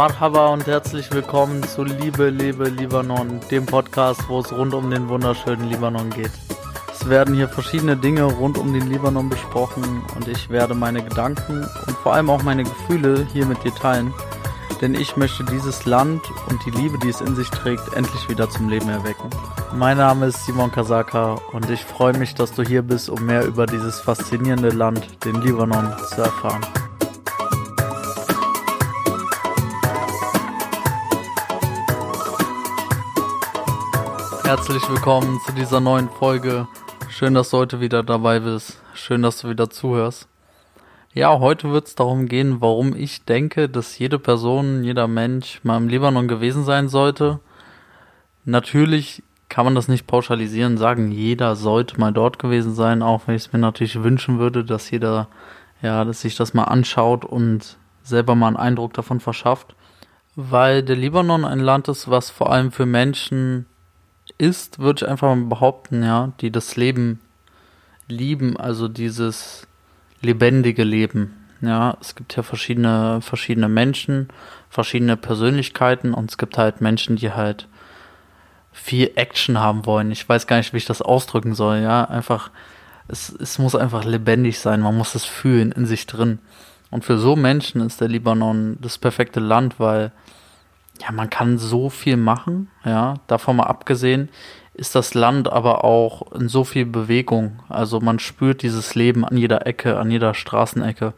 Marhaba und herzlich willkommen zu Liebe, Liebe, Libanon, dem Podcast, wo es rund um den wunderschönen Libanon geht. Es werden hier verschiedene Dinge rund um den Libanon besprochen und ich werde meine Gedanken und vor allem auch meine Gefühle hier mit dir teilen, denn ich möchte dieses Land und die Liebe, die es in sich trägt, endlich wieder zum Leben erwecken. Mein Name ist Simon Kasaka und ich freue mich, dass du hier bist, um mehr über dieses faszinierende Land, den Libanon, zu erfahren. Herzlich willkommen zu dieser neuen Folge. Schön, dass du heute wieder dabei bist. Schön, dass du wieder zuhörst. Ja, heute wird es darum gehen, warum ich denke, dass jede Person, jeder Mensch mal im Libanon gewesen sein sollte. Natürlich kann man das nicht pauschalisieren, sagen, jeder sollte mal dort gewesen sein, auch wenn ich es mir natürlich wünschen würde, dass jeder, ja, dass sich das mal anschaut und selber mal einen Eindruck davon verschafft. Weil der Libanon ein Land ist, was vor allem für Menschen ist, würde ich einfach mal behaupten, ja, die das Leben lieben, also dieses lebendige Leben. Ja, es gibt ja verschiedene, verschiedene Menschen, verschiedene Persönlichkeiten und es gibt halt Menschen, die halt viel Action haben wollen. Ich weiß gar nicht, wie ich das ausdrücken soll, ja. Einfach, es, es muss einfach lebendig sein, man muss es fühlen in sich drin. Und für so Menschen ist der Libanon das perfekte Land, weil ja, man kann so viel machen, ja, davon mal abgesehen, ist das Land aber auch in so viel Bewegung. Also man spürt dieses Leben an jeder Ecke, an jeder Straßenecke.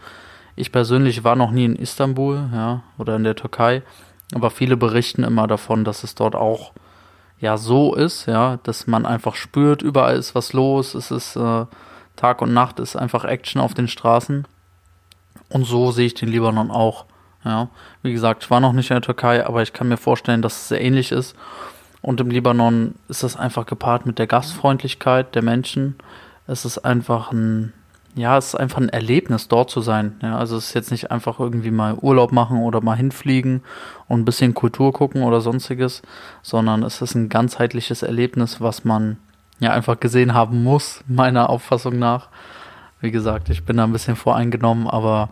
Ich persönlich war noch nie in Istanbul, ja, oder in der Türkei, aber viele berichten immer davon, dass es dort auch ja so ist, ja, dass man einfach spürt, überall ist was los, es ist äh, Tag und Nacht ist einfach Action auf den Straßen. Und so sehe ich den Libanon auch. Ja, wie gesagt, ich war noch nicht in der Türkei, aber ich kann mir vorstellen, dass es sehr ähnlich ist. Und im Libanon ist das einfach gepaart mit der Gastfreundlichkeit der Menschen. Es ist einfach ein, ja, es ist einfach ein Erlebnis, dort zu sein. Ja, also es ist jetzt nicht einfach irgendwie mal Urlaub machen oder mal hinfliegen und ein bisschen Kultur gucken oder sonstiges, sondern es ist ein ganzheitliches Erlebnis, was man ja einfach gesehen haben muss, meiner Auffassung nach. Wie gesagt, ich bin da ein bisschen voreingenommen, aber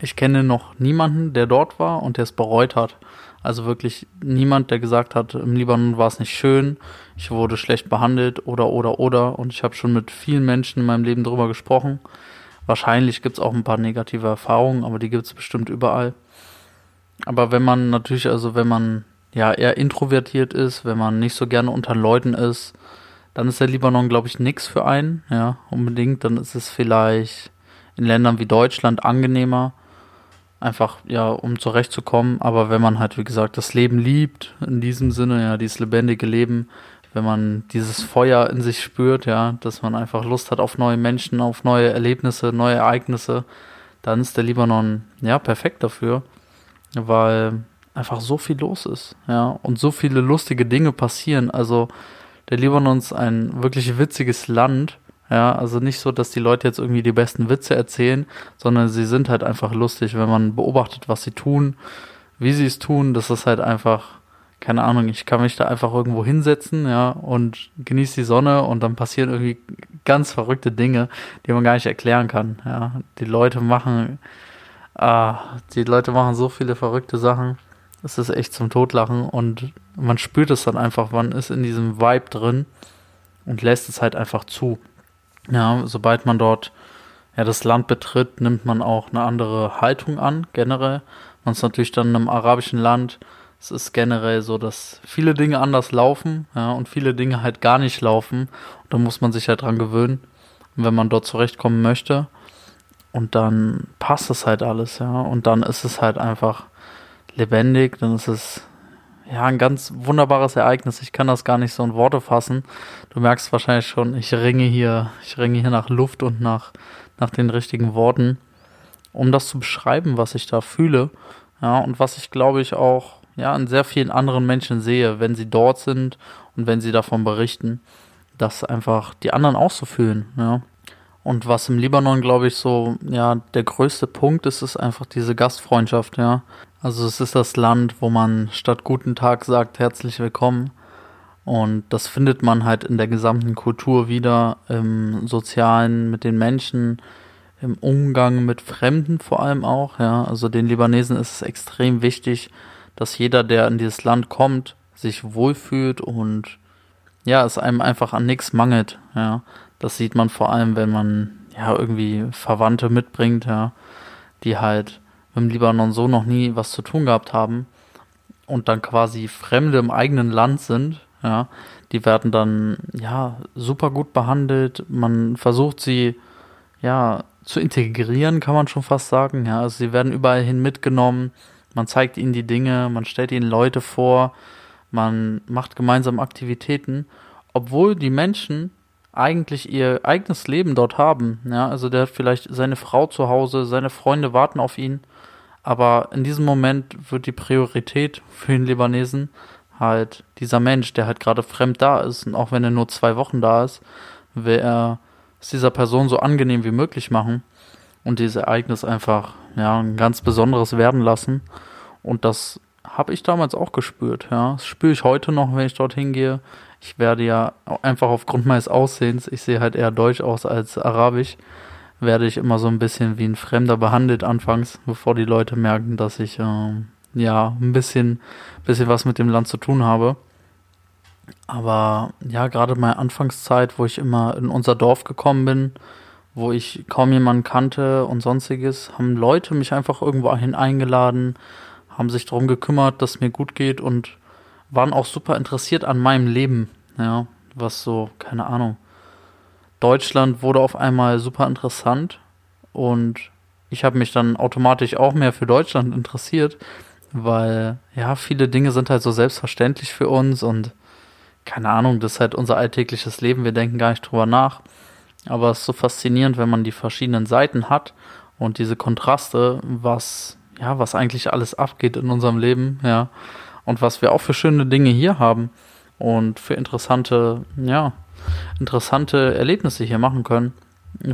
ich kenne noch niemanden, der dort war und der es bereut hat. Also wirklich niemand, der gesagt hat, im Libanon war es nicht schön, ich wurde schlecht behandelt oder oder oder. Und ich habe schon mit vielen Menschen in meinem Leben darüber gesprochen. Wahrscheinlich gibt es auch ein paar negative Erfahrungen, aber die gibt es bestimmt überall. Aber wenn man natürlich, also wenn man ja eher introvertiert ist, wenn man nicht so gerne unter Leuten ist, dann ist der Libanon, glaube ich, nichts für einen, ja, unbedingt. Dann ist es vielleicht in Ländern wie Deutschland angenehmer, einfach ja, um zurechtzukommen. Aber wenn man halt, wie gesagt, das Leben liebt, in diesem Sinne, ja, dieses lebendige Leben, wenn man dieses Feuer in sich spürt, ja, dass man einfach Lust hat auf neue Menschen, auf neue Erlebnisse, neue Ereignisse, dann ist der Libanon ja perfekt dafür, weil einfach so viel los ist, ja, und so viele lustige Dinge passieren. Also der Libanon ist ein wirklich witziges Land ja, also nicht so, dass die Leute jetzt irgendwie die besten Witze erzählen, sondern sie sind halt einfach lustig, wenn man beobachtet, was sie tun, wie sie es tun. Das ist halt einfach, keine Ahnung, ich kann mich da einfach irgendwo hinsetzen, ja, und genieße die Sonne und dann passieren irgendwie ganz verrückte Dinge, die man gar nicht erklären kann. Ja, die Leute machen, ah, die Leute machen so viele verrückte Sachen. Es ist echt zum Totlachen und man spürt es dann einfach, man ist in diesem Vibe drin und lässt es halt einfach zu. Ja, sobald man dort ja, das Land betritt, nimmt man auch eine andere Haltung an, generell. Man ist natürlich dann in einem arabischen Land. Es ist generell so, dass viele Dinge anders laufen, ja, und viele Dinge halt gar nicht laufen. Und da muss man sich halt dran gewöhnen, wenn man dort zurechtkommen möchte. Und dann passt es halt alles, ja. Und dann ist es halt einfach lebendig, dann ist es ja, ein ganz wunderbares Ereignis. Ich kann das gar nicht so in Worte fassen. Du merkst wahrscheinlich schon, ich ringe hier, ich ringe hier nach Luft und nach, nach den richtigen Worten, um das zu beschreiben, was ich da fühle. Ja, und was ich glaube ich auch, ja, in sehr vielen anderen Menschen sehe, wenn sie dort sind und wenn sie davon berichten, dass einfach die anderen auch so fühlen, ja. Und was im Libanon, glaube ich, so, ja, der größte Punkt ist, ist einfach diese Gastfreundschaft, ja. Also es ist das Land, wo man statt guten Tag sagt, herzlich willkommen. Und das findet man halt in der gesamten Kultur wieder, im Sozialen, mit den Menschen, im Umgang mit Fremden vor allem auch, ja. Also den Libanesen ist es extrem wichtig, dass jeder, der in dieses Land kommt, sich wohlfühlt und ja, es einem einfach an nichts mangelt, ja. Das sieht man vor allem, wenn man ja irgendwie Verwandte mitbringt, ja, die halt mit dem Libanon so noch nie was zu tun gehabt haben und dann quasi Fremde im eigenen Land sind, ja, die werden dann ja super gut behandelt. Man versucht sie ja zu integrieren, kann man schon fast sagen. Ja, also sie werden überall hin mitgenommen. Man zeigt ihnen die Dinge, man stellt ihnen Leute vor, man macht gemeinsam Aktivitäten, obwohl die Menschen eigentlich ihr eigenes Leben dort haben. Ja, also der hat vielleicht seine Frau zu Hause, seine Freunde warten auf ihn. Aber in diesem Moment wird die Priorität für den Libanesen halt dieser Mensch, der halt gerade fremd da ist. Und auch wenn er nur zwei Wochen da ist, will er es dieser Person so angenehm wie möglich machen und dieses Ereignis einfach ja ein ganz besonderes werden lassen. Und das habe ich damals auch gespürt. Ja, das spüre ich heute noch, wenn ich dorthin gehe. Ich werde ja einfach aufgrund meines Aussehens, ich sehe halt eher deutsch aus als arabisch, werde ich immer so ein bisschen wie ein Fremder behandelt anfangs, bevor die Leute merken, dass ich äh, ja ein bisschen, bisschen was mit dem Land zu tun habe. Aber ja, gerade meine Anfangszeit, wo ich immer in unser Dorf gekommen bin, wo ich kaum jemanden kannte und sonstiges, haben Leute mich einfach irgendwo hin eingeladen, haben sich darum gekümmert, dass mir gut geht und waren auch super interessiert an meinem Leben. Ja, was so, keine Ahnung. Deutschland wurde auf einmal super interessant und ich habe mich dann automatisch auch mehr für Deutschland interessiert, weil ja, viele Dinge sind halt so selbstverständlich für uns und keine Ahnung, das ist halt unser alltägliches Leben, wir denken gar nicht drüber nach. Aber es ist so faszinierend, wenn man die verschiedenen Seiten hat und diese Kontraste, was, ja, was eigentlich alles abgeht in unserem Leben, ja, und was wir auch für schöne Dinge hier haben und für interessante, ja, interessante Erlebnisse hier machen können.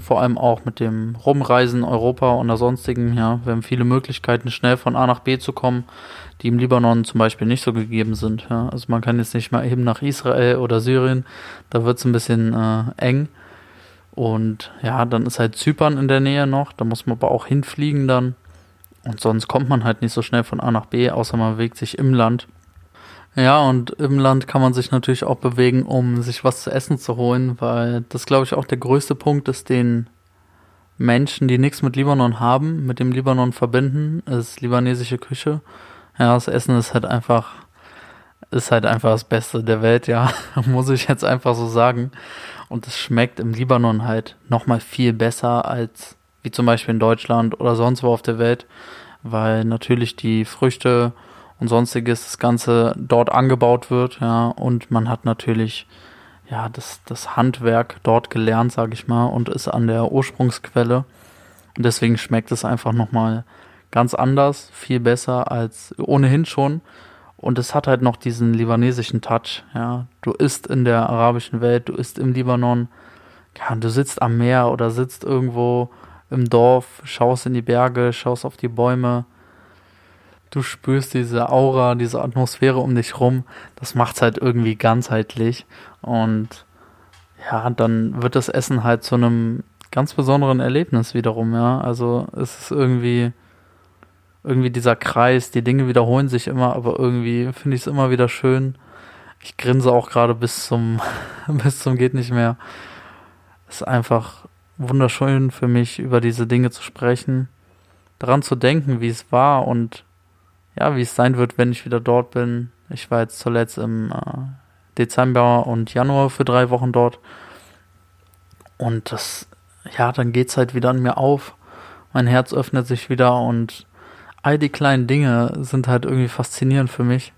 Vor allem auch mit dem Rumreisen Europa und der sonstigen, ja, wir haben viele Möglichkeiten, schnell von A nach B zu kommen, die im Libanon zum Beispiel nicht so gegeben sind. Ja. Also man kann jetzt nicht mal eben nach Israel oder Syrien, da wird es ein bisschen äh, eng. Und ja, dann ist halt Zypern in der Nähe noch, da muss man aber auch hinfliegen dann. Und sonst kommt man halt nicht so schnell von A nach B, außer man bewegt sich im Land. Ja, und im Land kann man sich natürlich auch bewegen, um sich was zu essen zu holen, weil das, glaube ich, auch der größte Punkt ist, den Menschen, die nichts mit Libanon haben, mit dem Libanon verbinden, ist libanesische Küche. Ja, das Essen ist halt einfach, ist halt einfach das Beste der Welt, ja, muss ich jetzt einfach so sagen. Und es schmeckt im Libanon halt nochmal viel besser als wie zum Beispiel in Deutschland oder sonst wo auf der Welt, weil natürlich die Früchte und sonstiges das Ganze dort angebaut wird, ja, und man hat natürlich ja das, das Handwerk dort gelernt, sage ich mal, und ist an der Ursprungsquelle. Und deswegen schmeckt es einfach nochmal ganz anders, viel besser als ohnehin schon. Und es hat halt noch diesen libanesischen Touch, ja. Du isst in der arabischen Welt, du isst im Libanon, ja, du sitzt am Meer oder sitzt irgendwo im Dorf, schaust in die Berge, schaust auf die Bäume, du spürst diese Aura, diese Atmosphäre um dich rum, das macht's halt irgendwie ganzheitlich und ja, dann wird das Essen halt zu einem ganz besonderen Erlebnis wiederum, ja. Also es ist irgendwie irgendwie dieser Kreis, die Dinge wiederholen sich immer, aber irgendwie finde ich es immer wieder schön. Ich grinse auch gerade bis zum bis zum geht nicht mehr. Es ist einfach wunderschön für mich über diese Dinge zu sprechen, daran zu denken, wie es war und ja, wie es sein wird, wenn ich wieder dort bin. Ich war jetzt zuletzt im äh, Dezember und Januar für drei Wochen dort. Und das, ja, dann geht's halt wieder an mir auf. Mein Herz öffnet sich wieder und all die kleinen Dinge sind halt irgendwie faszinierend für mich.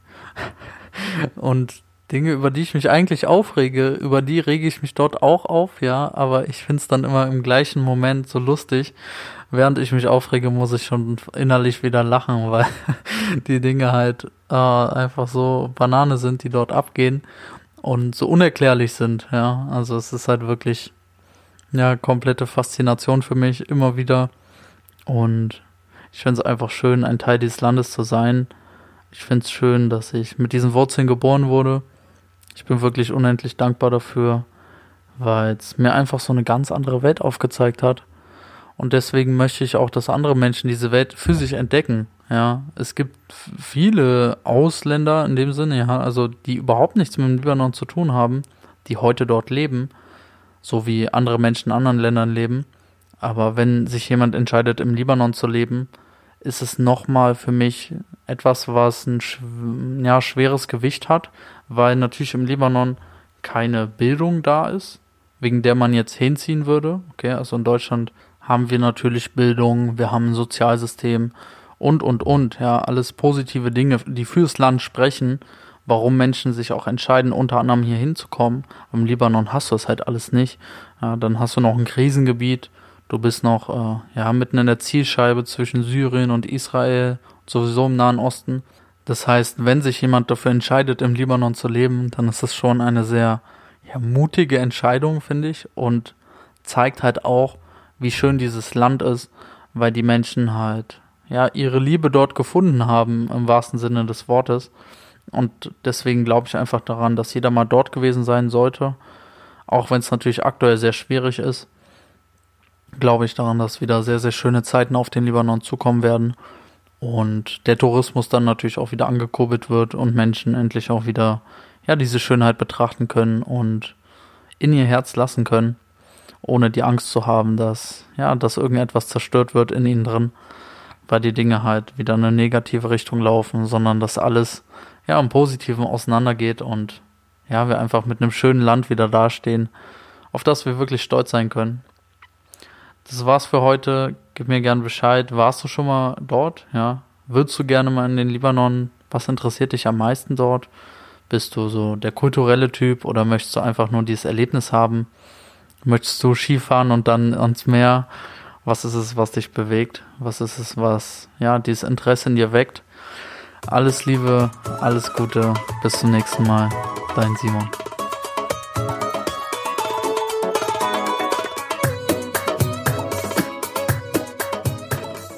und Dinge, über die ich mich eigentlich aufrege, über die rege ich mich dort auch auf, ja, aber ich finde es dann immer im gleichen Moment so lustig. Während ich mich aufrege, muss ich schon innerlich wieder lachen, weil die Dinge halt äh, einfach so Banane sind, die dort abgehen und so unerklärlich sind, ja. Also es ist halt wirklich ja komplette Faszination für mich immer wieder und ich finde es einfach schön, ein Teil dieses Landes zu sein. Ich finde es schön, dass ich mit diesen Wurzeln geboren wurde Ich bin wirklich unendlich dankbar dafür, weil es mir einfach so eine ganz andere Welt aufgezeigt hat. Und deswegen möchte ich auch, dass andere Menschen diese Welt für sich entdecken. Ja, es gibt viele Ausländer in dem Sinne, ja, also die überhaupt nichts mit dem Libanon zu tun haben, die heute dort leben, so wie andere Menschen in anderen Ländern leben. Aber wenn sich jemand entscheidet, im Libanon zu leben, ist es nochmal für mich etwas, was ein ja, schweres Gewicht hat, weil natürlich im Libanon keine Bildung da ist, wegen der man jetzt hinziehen würde. Okay, also in Deutschland haben wir natürlich Bildung, wir haben ein Sozialsystem und, und, und. Ja, alles positive Dinge, die fürs Land sprechen, warum Menschen sich auch entscheiden, unter anderem hier hinzukommen. Im Libanon hast du das halt alles nicht. Ja, dann hast du noch ein Krisengebiet. Du bist noch äh, ja, mitten in der Zielscheibe zwischen Syrien und Israel, sowieso im Nahen Osten. Das heißt, wenn sich jemand dafür entscheidet, im Libanon zu leben, dann ist das schon eine sehr ja, mutige Entscheidung, finde ich, und zeigt halt auch, wie schön dieses Land ist, weil die Menschen halt ja ihre Liebe dort gefunden haben im wahrsten Sinne des Wortes. Und deswegen glaube ich einfach daran, dass jeder mal dort gewesen sein sollte, auch wenn es natürlich aktuell sehr schwierig ist. Glaube ich daran, dass wieder sehr, sehr schöne Zeiten auf den Libanon zukommen werden und der Tourismus dann natürlich auch wieder angekurbelt wird und Menschen endlich auch wieder ja diese Schönheit betrachten können und in ihr Herz lassen können ohne die Angst zu haben, dass, ja, dass irgendetwas zerstört wird in ihnen drin, weil die Dinge halt wieder in eine negative Richtung laufen, sondern dass alles, ja, im Positiven auseinandergeht und, ja, wir einfach mit einem schönen Land wieder dastehen, auf das wir wirklich stolz sein können. Das war's für heute. Gib mir gern Bescheid. Warst du schon mal dort? Ja. Würdest du gerne mal in den Libanon? Was interessiert dich am meisten dort? Bist du so der kulturelle Typ oder möchtest du einfach nur dieses Erlebnis haben? Möchtest du Skifahren und dann ans Meer? Was ist es, was dich bewegt? Was ist es, was ja dieses Interesse in dir weckt? Alles Liebe, alles Gute, bis zum nächsten Mal. Dein Simon.